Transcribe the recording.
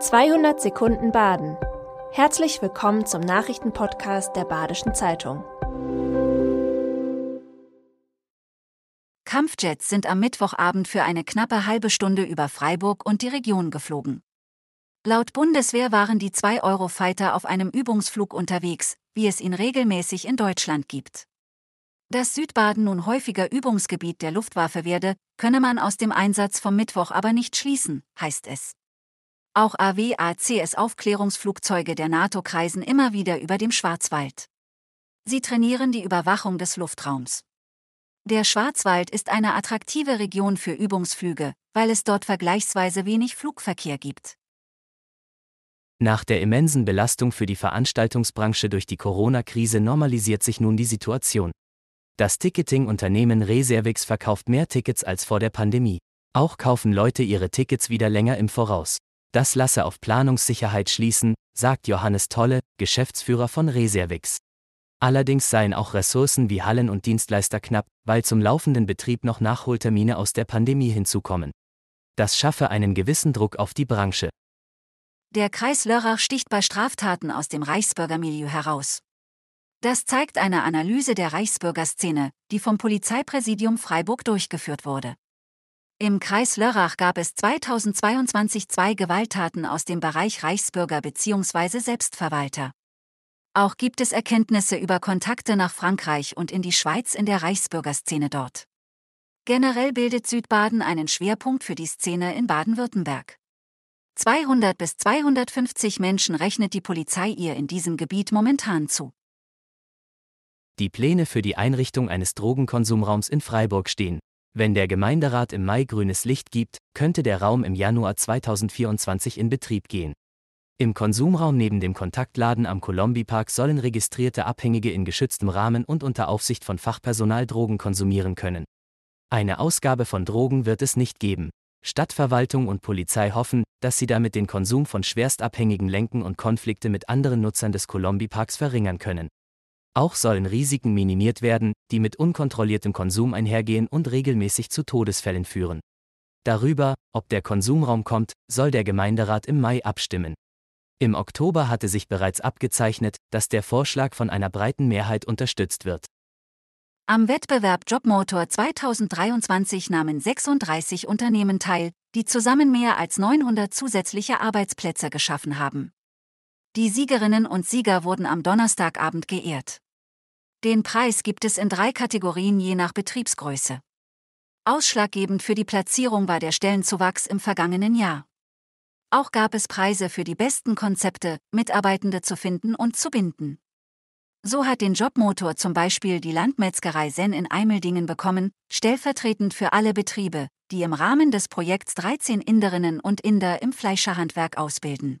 200 Sekunden Baden. Herzlich willkommen zum Nachrichtenpodcast der Badischen Zeitung. Kampfjets sind am Mittwochabend für eine knappe halbe Stunde über Freiburg und die Region geflogen. Laut Bundeswehr waren die zwei Eurofighter auf einem Übungsflug unterwegs, wie es ihn regelmäßig in Deutschland gibt. Dass Südbaden nun häufiger Übungsgebiet der Luftwaffe werde, könne man aus dem Einsatz vom Mittwoch aber nicht schließen, heißt es. Auch AWACS-Aufklärungsflugzeuge der NATO kreisen immer wieder über dem Schwarzwald. Sie trainieren die Überwachung des Luftraums. Der Schwarzwald ist eine attraktive Region für Übungsflüge, weil es dort vergleichsweise wenig Flugverkehr gibt. Nach der immensen Belastung für die Veranstaltungsbranche durch die Corona-Krise normalisiert sich nun die Situation. Das Ticketing-Unternehmen Reservix verkauft mehr Tickets als vor der Pandemie. Auch kaufen Leute ihre Tickets wieder länger im Voraus. Das lasse auf Planungssicherheit schließen, sagt Johannes Tolle, Geschäftsführer von Reservix. Allerdings seien auch Ressourcen wie Hallen und Dienstleister knapp, weil zum laufenden Betrieb noch Nachholtermine aus der Pandemie hinzukommen. Das schaffe einen gewissen Druck auf die Branche. Der Kreis Lörrach sticht bei Straftaten aus dem Reichsbürgermilieu heraus. Das zeigt eine Analyse der Reichsbürgerszene, die vom Polizeipräsidium Freiburg durchgeführt wurde. Im Kreis Lörrach gab es 2022 zwei Gewalttaten aus dem Bereich Reichsbürger bzw. Selbstverwalter. Auch gibt es Erkenntnisse über Kontakte nach Frankreich und in die Schweiz in der Reichsbürgerszene dort. Generell bildet Südbaden einen Schwerpunkt für die Szene in Baden-Württemberg. 200 bis 250 Menschen rechnet die Polizei ihr in diesem Gebiet momentan zu. Die Pläne für die Einrichtung eines Drogenkonsumraums in Freiburg stehen. Wenn der Gemeinderat im Mai grünes Licht gibt, könnte der Raum im Januar 2024 in Betrieb gehen. Im Konsumraum neben dem Kontaktladen am Colombi Park sollen registrierte Abhängige in geschütztem Rahmen und unter Aufsicht von Fachpersonal Drogen konsumieren können. Eine Ausgabe von Drogen wird es nicht geben. Stadtverwaltung und Polizei hoffen, dass sie damit den Konsum von Schwerstabhängigen lenken und Konflikte mit anderen Nutzern des Colombi Parks verringern können. Auch sollen Risiken minimiert werden, die mit unkontrolliertem Konsum einhergehen und regelmäßig zu Todesfällen führen. Darüber, ob der Konsumraum kommt, soll der Gemeinderat im Mai abstimmen. Im Oktober hatte sich bereits abgezeichnet, dass der Vorschlag von einer breiten Mehrheit unterstützt wird. Am Wettbewerb Jobmotor 2023 nahmen 36 Unternehmen teil, die zusammen mehr als 900 zusätzliche Arbeitsplätze geschaffen haben. Die Siegerinnen und Sieger wurden am Donnerstagabend geehrt. Den Preis gibt es in drei Kategorien je nach Betriebsgröße. Ausschlaggebend für die Platzierung war der Stellenzuwachs im vergangenen Jahr. Auch gab es Preise für die besten Konzepte, Mitarbeitende zu finden und zu binden. So hat den Jobmotor zum Beispiel die Landmetzgerei Sen in Eimeldingen bekommen, stellvertretend für alle Betriebe, die im Rahmen des Projekts 13 Inderinnen und Inder im Fleischerhandwerk ausbilden.